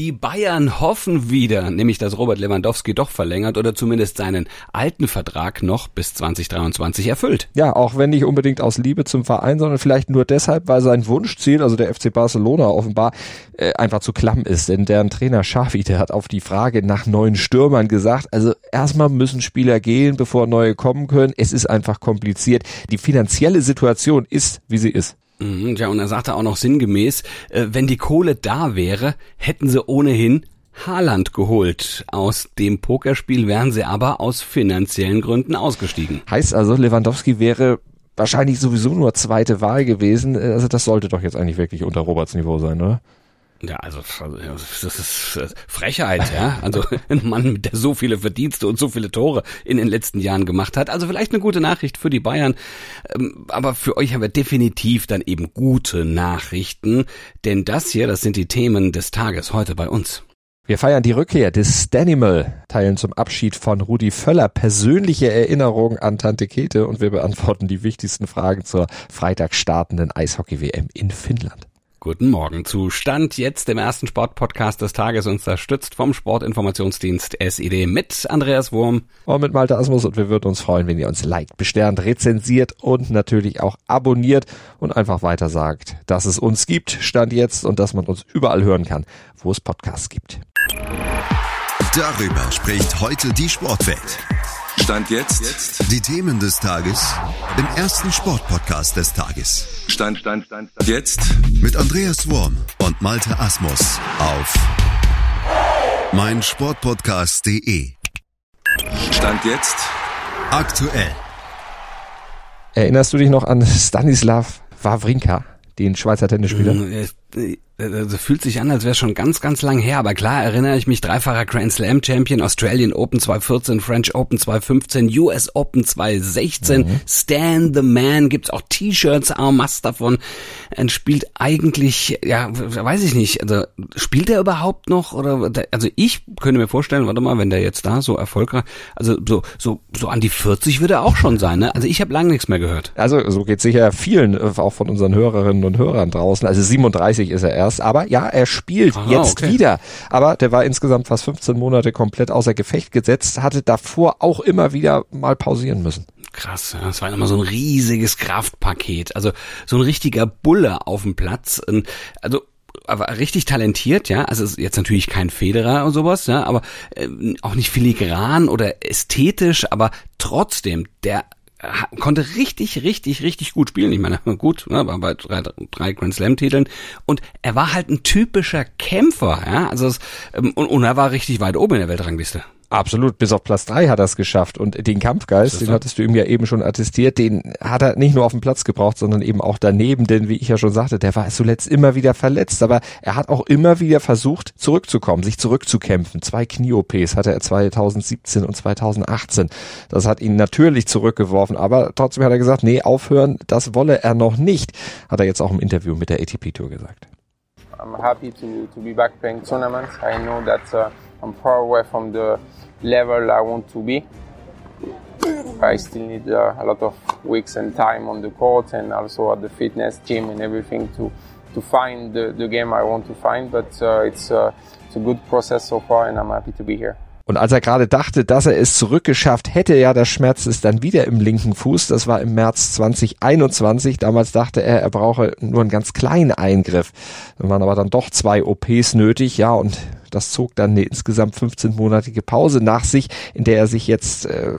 Die Bayern hoffen wieder, nämlich dass Robert Lewandowski doch verlängert oder zumindest seinen alten Vertrag noch bis 2023 erfüllt. Ja, auch wenn nicht unbedingt aus Liebe zum Verein, sondern vielleicht nur deshalb, weil sein Wunschziel, also der FC Barcelona offenbar, äh, einfach zu klamm ist. Denn deren Trainer Xavi, der hat auf die Frage nach neuen Stürmern gesagt, also erstmal müssen Spieler gehen, bevor neue kommen können. Es ist einfach kompliziert. Die finanzielle Situation ist, wie sie ist. Mhm, ja, und er sagte auch noch sinngemäß, äh, wenn die Kohle da wäre, hätten sie ohnehin Haaland geholt. Aus dem Pokerspiel wären sie aber aus finanziellen Gründen ausgestiegen. Heißt also, Lewandowski wäre wahrscheinlich sowieso nur zweite Wahl gewesen. Also das sollte doch jetzt eigentlich wirklich unter Roberts Niveau sein, oder? Ja, also das ist äh, Frechheit, ja. Also ein Mann, der so viele Verdienste und so viele Tore in den letzten Jahren gemacht hat. Also vielleicht eine gute Nachricht für die Bayern, ähm, aber für euch haben wir definitiv dann eben gute Nachrichten, denn das hier, das sind die Themen des Tages heute bei uns. Wir feiern die Rückkehr des Stanimal, teilen zum Abschied von Rudi Völler persönliche Erinnerungen an Tante Kete und wir beantworten die wichtigsten Fragen zur Freitag startenden Eishockey-WM in Finnland. Guten Morgen. zu Stand jetzt dem ersten Sportpodcast des Tages unterstützt vom Sportinformationsdienst SID mit Andreas Wurm. Und mit Malte Asmus und wir würden uns freuen, wenn ihr uns liked, besternt, rezensiert und natürlich auch abonniert und einfach weiter sagt, dass es uns gibt, Stand jetzt und dass man uns überall hören kann, wo es Podcasts gibt. Darüber spricht heute die Sportwelt. Stand jetzt. Die Themen des Tages im ersten Sportpodcast des Tages. Stand, Stand, Stand, Stand. Jetzt. Mit Andreas Worm und Malte Asmus auf meinsportpodcast.de. Stand jetzt. Aktuell. Erinnerst du dich noch an Stanislav Wawrinka, den Schweizer Tennisspieler? Also fühlt sich an, als wäre schon ganz, ganz lang her, aber klar erinnere ich mich, dreifacher Grand Slam Champion, Australian Open 2014, French Open 2015, US Open 2016, mhm. Stan the Man, gibt's auch T-Shirts en masse davon, er spielt eigentlich, ja, weiß ich nicht, also spielt er überhaupt noch oder, also ich könnte mir vorstellen, warte mal, wenn der jetzt da so erfolgreich, also so, so, so an die 40 würde er auch schon sein, ne? Also ich habe lange nichts mehr gehört. Also so geht sicher vielen, äh, auch von unseren Hörerinnen und Hörern draußen, also 37 ist er erst erst. Aber ja, er spielt Aha, jetzt okay. wieder. Aber der war insgesamt fast 15 Monate komplett außer Gefecht gesetzt, hatte davor auch immer wieder mal pausieren müssen. Krass, ja, das war immer so ein riesiges Kraftpaket. Also so ein richtiger Bulle auf dem Platz. Also aber richtig talentiert, ja. Also jetzt natürlich kein Federer und sowas, ja, aber äh, auch nicht filigran oder ästhetisch, aber trotzdem, der konnte richtig, richtig, richtig gut spielen. Ich meine, gut, ne, war bei drei, drei Grand Slam-Titeln. Und er war halt ein typischer Kämpfer, ja. Also es, ähm, und, und er war richtig weit oben in der Weltrangliste. Absolut, bis auf Platz drei hat er es geschafft. Und den Kampfgeist, den hattest du ihm ja eben schon attestiert, den hat er nicht nur auf dem Platz gebraucht, sondern eben auch daneben. Denn wie ich ja schon sagte, der war zuletzt immer wieder verletzt. Aber er hat auch immer wieder versucht, zurückzukommen, sich zurückzukämpfen. Zwei Knie-OPs hatte er 2017 und 2018. Das hat ihn natürlich zurückgeworfen. Aber trotzdem hat er gesagt, nee, aufhören, das wolle er noch nicht. Hat er jetzt auch im Interview mit der ATP-Tour gesagt. I'm happy to, to be back playing tournaments. I know that uh, I'm far away from the level I want to be. I still need uh, a lot of weeks and time on the court and also at the fitness gym and everything to to find the, the game I want to find. But uh, it's uh, it's a good process so far, and I'm happy to be here. Und als er gerade dachte, dass er es zurückgeschafft hätte, ja, der Schmerz ist dann wieder im linken Fuß. Das war im März 2021. Damals dachte er, er brauche nur einen ganz kleinen Eingriff. Dann waren aber dann doch zwei OPs nötig, ja, und das zog dann eine insgesamt 15-monatige Pause nach sich, in der er sich jetzt, äh,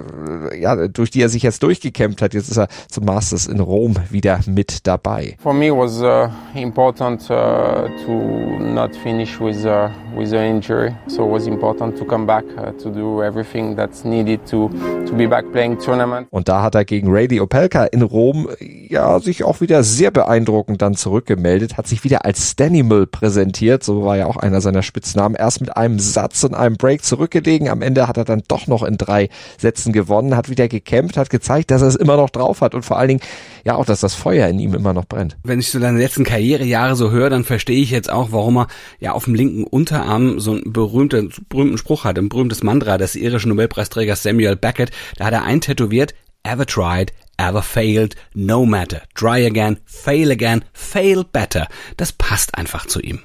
ja, durch die er sich jetzt durchgekämpft hat. Jetzt ist er zum Masters in Rom wieder mit dabei. For me was uh, important uh, to not finish with uh, with an injury, so it was important to come back uh, to do everything that's needed to to be back playing tournament. Und da hat er gegen Rady Opelka in Rom ja sich auch wieder sehr beeindruckend dann zurückgemeldet, hat sich wieder als Stanimal präsentiert, so war ja auch einer seiner Spitznamen erst mit einem Satz und einem Break zurückgelegen. Am Ende hat er dann doch noch in drei Sätzen gewonnen, hat wieder gekämpft, hat gezeigt, dass er es immer noch drauf hat und vor allen Dingen ja auch, dass das Feuer in ihm immer noch brennt. Wenn ich so deine letzten Karrierejahre so höre, dann verstehe ich jetzt auch, warum er ja auf dem linken Unterarm so einen berühmten, berühmten Spruch hat, ein berühmtes Mantra des irischen Nobelpreisträgers Samuel Beckett. Da hat er eintätowiert, ever tried, ever failed, no matter. Try again, fail again, fail better. Das passt einfach zu ihm.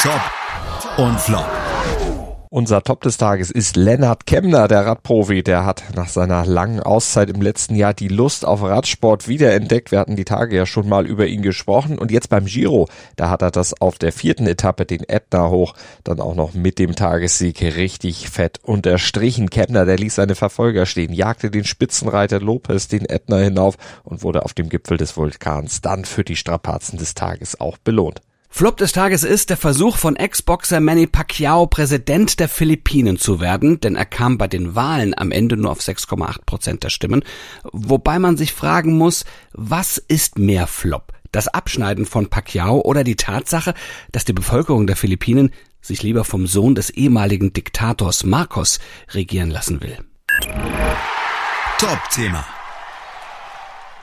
Top und Flop. Unser Top des Tages ist Lennart Kemner, der Radprofi. Der hat nach seiner langen Auszeit im letzten Jahr die Lust auf Radsport wiederentdeckt. Wir hatten die Tage ja schon mal über ihn gesprochen. Und jetzt beim Giro, da hat er das auf der vierten Etappe, den Ätna hoch, dann auch noch mit dem Tagessieg richtig fett unterstrichen. Kemner, der ließ seine Verfolger stehen, jagte den Spitzenreiter Lopez den Ätna hinauf und wurde auf dem Gipfel des Vulkans dann für die Strapazen des Tages auch belohnt. Flop des Tages ist der Versuch von Ex-Boxer Manny Pacquiao Präsident der Philippinen zu werden, denn er kam bei den Wahlen am Ende nur auf 6,8 Prozent der Stimmen, wobei man sich fragen muss, was ist mehr Flop? Das Abschneiden von Pacquiao oder die Tatsache, dass die Bevölkerung der Philippinen sich lieber vom Sohn des ehemaligen Diktators Marcos regieren lassen will. Top-Thema.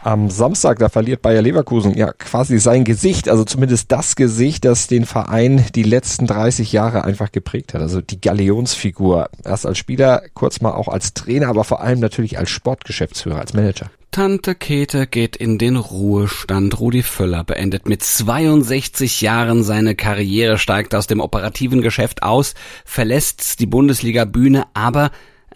Am Samstag, da verliert Bayer Leverkusen ja quasi sein Gesicht, also zumindest das Gesicht, das den Verein die letzten 30 Jahre einfach geprägt hat. Also die Galionsfigur. Erst als Spieler, kurz mal auch als Trainer, aber vor allem natürlich als Sportgeschäftsführer, als Manager. Tante Käthe geht in den Ruhestand. Rudi Völler beendet mit 62 Jahren seine Karriere, steigt aus dem operativen Geschäft aus, verlässt die Bundesliga-Bühne, aber er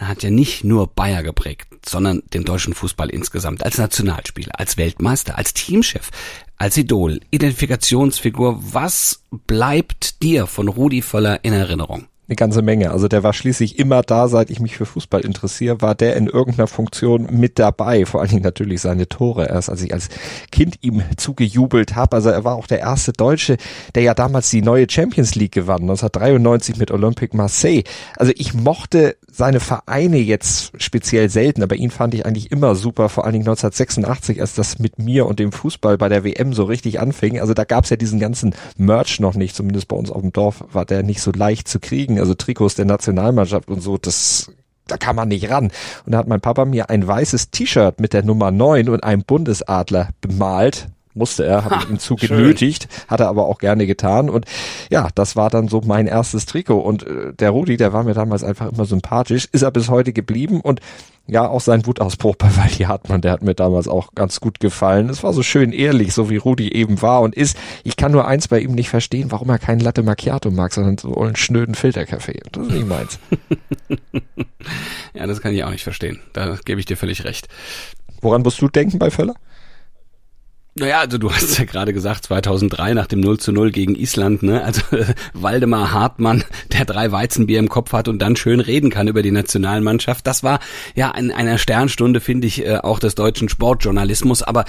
hat ja nicht nur Bayer geprägt, sondern den deutschen Fußball insgesamt als Nationalspieler, als Weltmeister, als Teamchef, als Idol, Identifikationsfigur. Was bleibt dir von Rudi Völler in Erinnerung? Eine ganze Menge. Also der war schließlich immer da, seit ich mich für Fußball interessiere, war der in irgendeiner Funktion mit dabei. Vor allen Dingen natürlich seine Tore. Erst als ich als Kind ihm zugejubelt habe. Also er war auch der erste Deutsche, der ja damals die neue Champions League gewann, 1993 mit Olympique Marseille. Also ich mochte seine Vereine jetzt speziell selten, aber ihn fand ich eigentlich immer super, vor allen Dingen 1986, als das mit mir und dem Fußball bei der WM so richtig anfing. Also da gab's ja diesen ganzen Merch noch nicht, zumindest bei uns auf dem Dorf war der nicht so leicht zu kriegen. Also Trikots der Nationalmannschaft und so, das da kann man nicht ran. Und da hat mein Papa mir ein weißes T-Shirt mit der Nummer 9 und einem Bundesadler bemalt musste er, habe ich ihm zu genötigt, hat er aber auch gerne getan. Und ja, das war dann so mein erstes Trikot. Und äh, der Rudi, der war mir damals einfach immer sympathisch, ist er bis heute geblieben und ja, auch sein Wutausbruch bei Waldi Hartmann, der hat mir damals auch ganz gut gefallen. Es war so schön ehrlich, so wie Rudi eben war und ist. Ich kann nur eins bei ihm nicht verstehen, warum er keinen Latte Macchiato mag, sondern so einen schnöden Filterkaffee. Das ist nicht meins. ja, das kann ich auch nicht verstehen. Da gebe ich dir völlig recht. Woran musst du denken bei Völler? Naja, also du hast ja gerade gesagt, 2003 nach dem 0 zu 0 gegen Island, ne? Also Waldemar Hartmann, der drei Weizenbier im Kopf hat und dann schön reden kann über die Nationalmannschaft. Das war ja in einer Sternstunde, finde ich, äh, auch des deutschen Sportjournalismus. Aber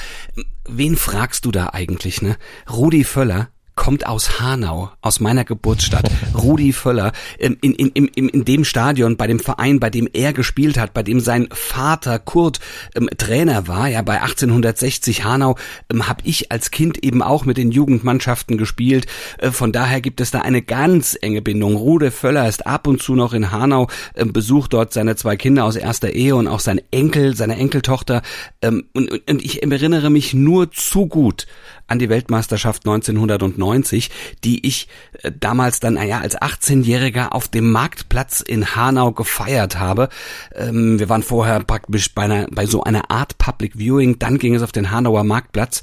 wen fragst du da eigentlich, ne? Rudi Völler, kommt aus Hanau, aus meiner Geburtsstadt. Rudi Völler, in, in, in, in, in dem Stadion, bei dem Verein, bei dem er gespielt hat, bei dem sein Vater Kurt ähm, Trainer war, ja, bei 1860 Hanau, ähm, habe ich als Kind eben auch mit den Jugendmannschaften gespielt. Äh, von daher gibt es da eine ganz enge Bindung. Rudi Völler ist ab und zu noch in Hanau, ähm, besucht dort seine zwei Kinder aus erster Ehe und auch sein Enkel, seine Enkeltochter. Ähm, und, und ich erinnere mich nur zu gut an die Weltmeisterschaft 1990, die ich äh, damals dann ja als 18-Jähriger auf dem Marktplatz in Hanau gefeiert habe. Ähm, wir waren vorher praktisch bei, einer, bei so einer Art Public Viewing, dann ging es auf den Hanauer Marktplatz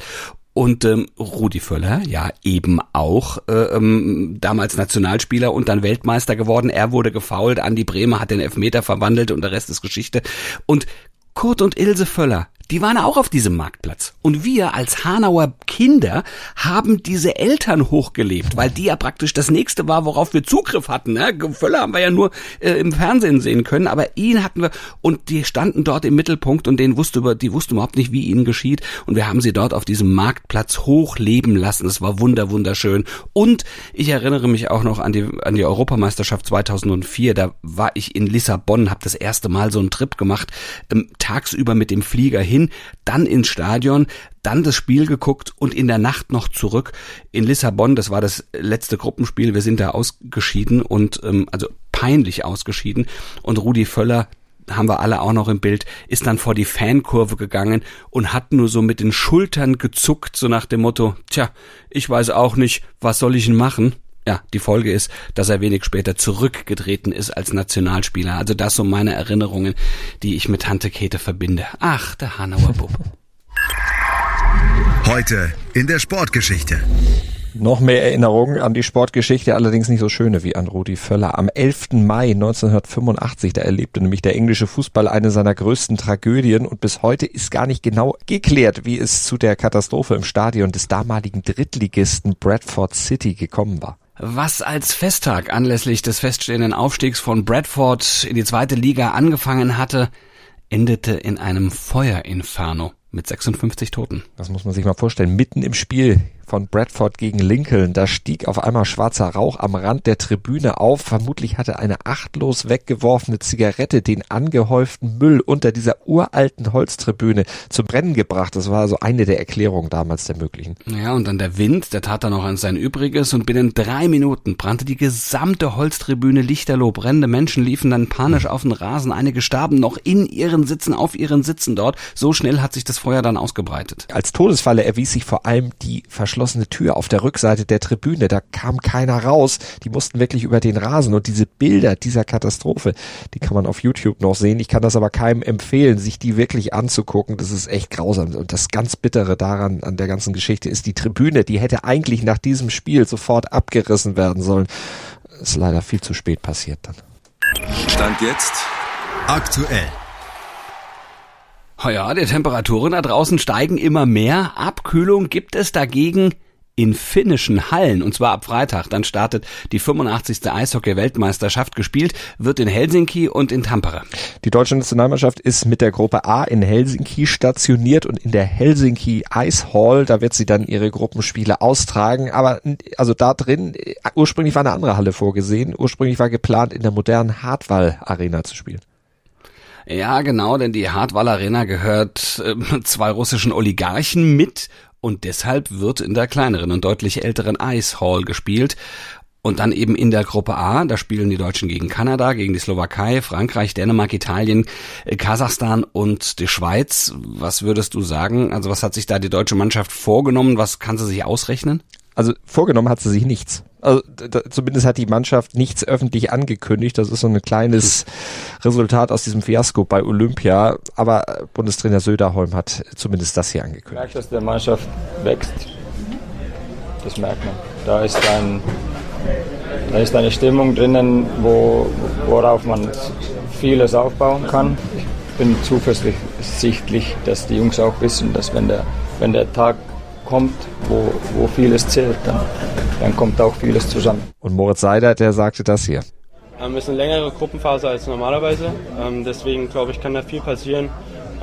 und ähm, Rudi Völler, ja eben auch äh, ähm, damals Nationalspieler und dann Weltmeister geworden. Er wurde gefault, Andi Bremer hat den Elfmeter verwandelt und der Rest ist Geschichte. Und Kurt und Ilse Völler, die waren auch auf diesem Marktplatz. Und wir als Hanauer Kinder haben diese Eltern hochgelebt, weil die ja praktisch das nächste war, worauf wir Zugriff hatten. Ne? Völler haben wir ja nur äh, im Fernsehen sehen können, aber ihn hatten wir und die standen dort im Mittelpunkt und denen wusste über, die wussten überhaupt nicht, wie ihnen geschieht. Und wir haben sie dort auf diesem Marktplatz hochleben lassen. Es war wunder, wunderschön. Und ich erinnere mich auch noch an die, an die Europameisterschaft 2004. Da war ich in Lissabon, habe das erste Mal so einen Trip gemacht, ähm, tagsüber mit dem Flieger hin hin, dann ins Stadion, dann das Spiel geguckt und in der Nacht noch zurück in Lissabon. Das war das letzte Gruppenspiel. Wir sind da ausgeschieden und ähm, also peinlich ausgeschieden. Und Rudi Völler, haben wir alle auch noch im Bild, ist dann vor die Fankurve gegangen und hat nur so mit den Schultern gezuckt, so nach dem Motto, tja, ich weiß auch nicht, was soll ich denn machen? Ja, die Folge ist, dass er wenig später zurückgetreten ist als Nationalspieler. Also das so meine Erinnerungen, die ich mit Tante Käthe verbinde. Ach, der Hanauer Bub. Heute in der Sportgeschichte. Noch mehr Erinnerungen an die Sportgeschichte, allerdings nicht so schöne wie an Rudi Völler. Am 11. Mai 1985, da erlebte nämlich der englische Fußball eine seiner größten Tragödien und bis heute ist gar nicht genau geklärt, wie es zu der Katastrophe im Stadion des damaligen Drittligisten Bradford City gekommen war. Was als Festtag anlässlich des feststehenden Aufstiegs von Bradford in die zweite Liga angefangen hatte, endete in einem Feuerinferno mit 56 Toten. Das muss man sich mal vorstellen. Mitten im Spiel von Bradford gegen Lincoln. Da stieg auf einmal schwarzer Rauch am Rand der Tribüne auf. Vermutlich hatte eine achtlos weggeworfene Zigarette den angehäuften Müll unter dieser uralten Holztribüne zum Brennen gebracht. Das war also eine der Erklärungen damals der möglichen. Ja, und dann der Wind, der tat dann noch an sein Übriges und binnen drei Minuten brannte die gesamte Holztribüne lichterloh. Brennende Menschen liefen dann panisch auf den Rasen. Einige starben noch in ihren Sitzen, auf ihren Sitzen dort. So schnell hat sich das Feuer dann ausgebreitet. Als Todesfalle erwies sich vor allem die verschlossene verschlossene Tür auf der Rückseite der Tribüne. Da kam keiner raus. Die mussten wirklich über den Rasen. Und diese Bilder dieser Katastrophe, die kann man auf YouTube noch sehen. Ich kann das aber keinem empfehlen, sich die wirklich anzugucken. Das ist echt grausam. Und das ganz Bittere daran, an der ganzen Geschichte, ist die Tribüne. Die hätte eigentlich nach diesem Spiel sofort abgerissen werden sollen. Ist leider viel zu spät passiert dann. Stand jetzt aktuell. Ja, die Temperaturen da draußen steigen immer mehr. Abkühlung gibt es dagegen in finnischen Hallen und zwar ab Freitag. Dann startet die 85. Eishockey-Weltmeisterschaft. Gespielt wird in Helsinki und in Tampere. Die deutsche Nationalmannschaft ist mit der Gruppe A in Helsinki stationiert und in der Helsinki Ice Hall, da wird sie dann ihre Gruppenspiele austragen. Aber also da drin, ursprünglich war eine andere Halle vorgesehen. Ursprünglich war geplant, in der modernen Hartwall Arena zu spielen. Ja, genau, denn die Hartwall Arena gehört äh, zwei russischen Oligarchen mit und deshalb wird in der kleineren und deutlich älteren Ice Hall gespielt. Und dann eben in der Gruppe A, da spielen die Deutschen gegen Kanada, gegen die Slowakei, Frankreich, Dänemark, Italien, äh, Kasachstan und die Schweiz. Was würdest du sagen? Also was hat sich da die deutsche Mannschaft vorgenommen? Was kann sie sich ausrechnen? Also vorgenommen hat sie sich nichts. Also da, zumindest hat die Mannschaft nichts öffentlich angekündigt. Das ist so ein kleines Resultat aus diesem Fiasko bei Olympia. Aber Bundestrainer Söderholm hat zumindest das hier angekündigt. Ich merke, dass der Mannschaft wächst. Das merkt man. Da ist ein, da ist eine Stimmung drinnen, wo, worauf man vieles aufbauen kann. Ich bin zuversichtlich, dass die Jungs auch wissen, dass wenn der, wenn der Tag kommt, wo, wo vieles zählt, dann, dann kommt auch vieles zusammen. Und Moritz Seider, der sagte das hier. Ähm, es ist eine längere Gruppenphase als normalerweise. Ähm, deswegen glaube ich, kann da viel passieren.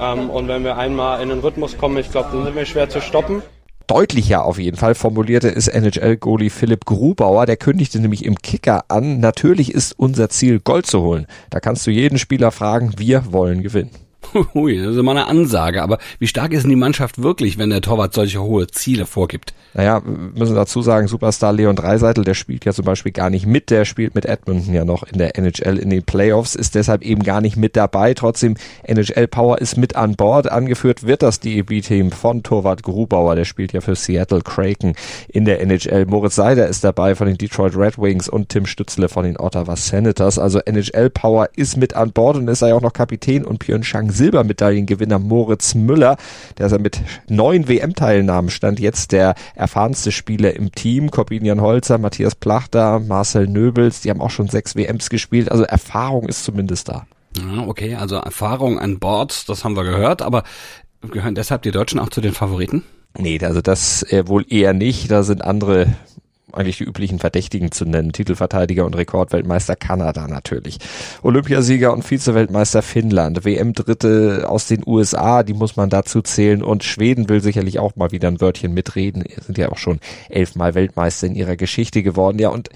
Ähm, und wenn wir einmal in den Rhythmus kommen, ich glaube, dann sind wir schwer zu stoppen deutlicher auf jeden Fall formulierte es NHL-Goalie Philipp Grubauer. Der kündigte nämlich im Kicker an, natürlich ist unser Ziel, Gold zu holen. Da kannst du jeden Spieler fragen, wir wollen gewinnen. Hui, das ist immer eine Ansage. Aber wie stark ist denn die Mannschaft wirklich, wenn der Torwart solche hohe Ziele vorgibt? Naja, müssen dazu sagen, Superstar Leon Dreiseitel, der spielt ja zum Beispiel gar nicht mit. Der spielt mit Edmonton ja noch in der NHL in den Playoffs, ist deshalb eben gar nicht mit dabei. Trotzdem, NHL Power ist mit an Bord. Angeführt wird das DEB-Team von Torwart Grubauer. Der spielt ja für Seattle Kraken in der NHL. Moritz Seider ist dabei von den Detroit Red Wings und Tim Stützle von den Ottawa Senators. Also NHL Power ist mit an Bord und ist ja auch noch Kapitän und Pyeongchang Silbermedaillengewinner Moritz Müller, der ist ja mit neun WM-Teilnahmen stand jetzt der erfahrenste Spieler im Team. Corbinian Holzer, Matthias Plachter, Marcel Nöbels, die haben auch schon sechs WMs gespielt. Also Erfahrung ist zumindest da. Okay, also Erfahrung an Bord, das haben wir gehört, aber gehören deshalb die Deutschen auch zu den Favoriten? Nee, also das äh, wohl eher nicht. Da sind andere eigentlich die üblichen Verdächtigen zu nennen. Titelverteidiger und Rekordweltmeister Kanada natürlich. Olympiasieger und Vizeweltmeister Finnland. WM-Dritte aus den USA, die muss man dazu zählen. Und Schweden will sicherlich auch mal wieder ein Wörtchen mitreden. Sind ja auch schon elfmal Weltmeister in ihrer Geschichte geworden. Ja, und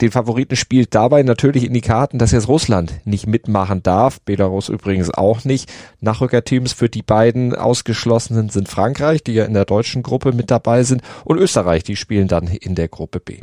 den Favoriten spielt dabei natürlich in die Karten, dass jetzt Russland nicht mitmachen darf. Belarus übrigens auch nicht. Nachrückerteams für die beiden Ausgeschlossenen sind Frankreich, die ja in der deutschen Gruppe mit dabei sind, und Österreich, die spielen dann in der Gruppe B.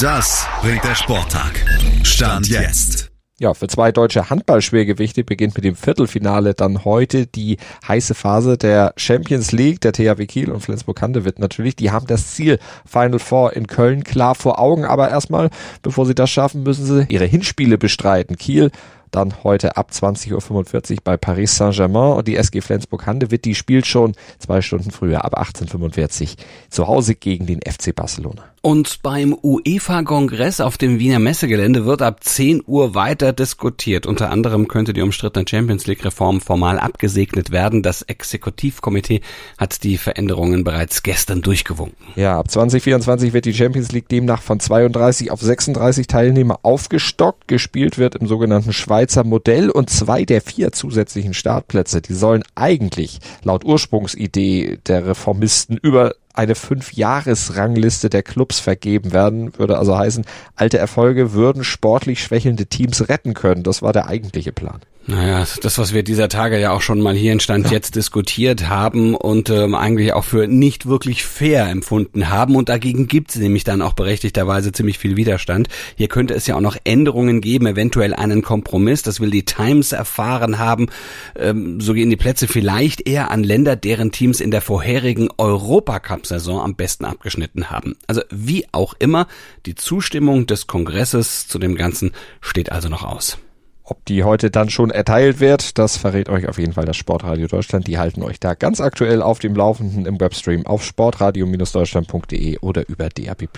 Das bringt der Sporttag. Stand jetzt. Ja, für zwei deutsche Handballschwergewichte beginnt mit dem Viertelfinale dann heute die heiße Phase der Champions League. Der THW Kiel und Flensburg-Handewitt natürlich, die haben das Ziel Final Four in Köln klar vor Augen. Aber erstmal, bevor sie das schaffen, müssen sie ihre Hinspiele bestreiten. Kiel dann heute ab 20.45 Uhr bei Paris Saint-Germain und die SG Flensburg-Handewitt, die spielt schon zwei Stunden früher, ab 18.45 Uhr zu Hause gegen den FC Barcelona. Und beim UEFA-Kongress auf dem Wiener Messegelände wird ab 10 Uhr weiter diskutiert. Unter anderem könnte die umstrittene Champions League-Reform formal abgesegnet werden. Das Exekutivkomitee hat die Veränderungen bereits gestern durchgewunken. Ja, ab 2024 wird die Champions League demnach von 32 auf 36 Teilnehmer aufgestockt. Gespielt wird im sogenannten Schweizer Modell und zwei der vier zusätzlichen Startplätze, die sollen eigentlich laut Ursprungsidee der Reformisten über eine Fünf-Jahres-Rangliste der Clubs vergeben werden. Würde also heißen, alte Erfolge würden sportlich schwächelnde Teams retten können. Das war der eigentliche Plan. Naja, das, was wir dieser Tage ja auch schon mal hier in Stand ja. jetzt diskutiert haben und ähm, eigentlich auch für nicht wirklich fair empfunden haben. Und dagegen gibt es nämlich dann auch berechtigterweise ziemlich viel Widerstand. Hier könnte es ja auch noch Änderungen geben, eventuell einen Kompromiss. Das will die Times erfahren haben. Ähm, so gehen die Plätze vielleicht eher an Länder, deren Teams in der vorherigen Europacup-Saison am besten abgeschnitten haben. Also wie auch immer, die Zustimmung des Kongresses zu dem Ganzen steht also noch aus. Ob die heute dann schon erteilt wird, das verrät euch auf jeden Fall das Sportradio Deutschland. Die halten euch da ganz aktuell auf dem Laufenden im Webstream auf sportradio-deutschland.de oder über DAB+.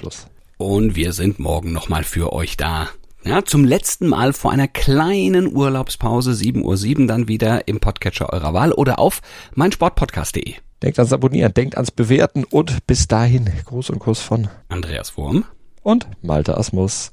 Und wir sind morgen nochmal für euch da. Ja, zum letzten Mal vor einer kleinen Urlaubspause, 7.07 Uhr dann wieder im Podcatcher eurer Wahl oder auf meinsportpodcast.de. Denkt ans Abonnieren, denkt ans Bewerten und bis dahin Gruß und Kuss von Andreas Wurm und Malte Asmus.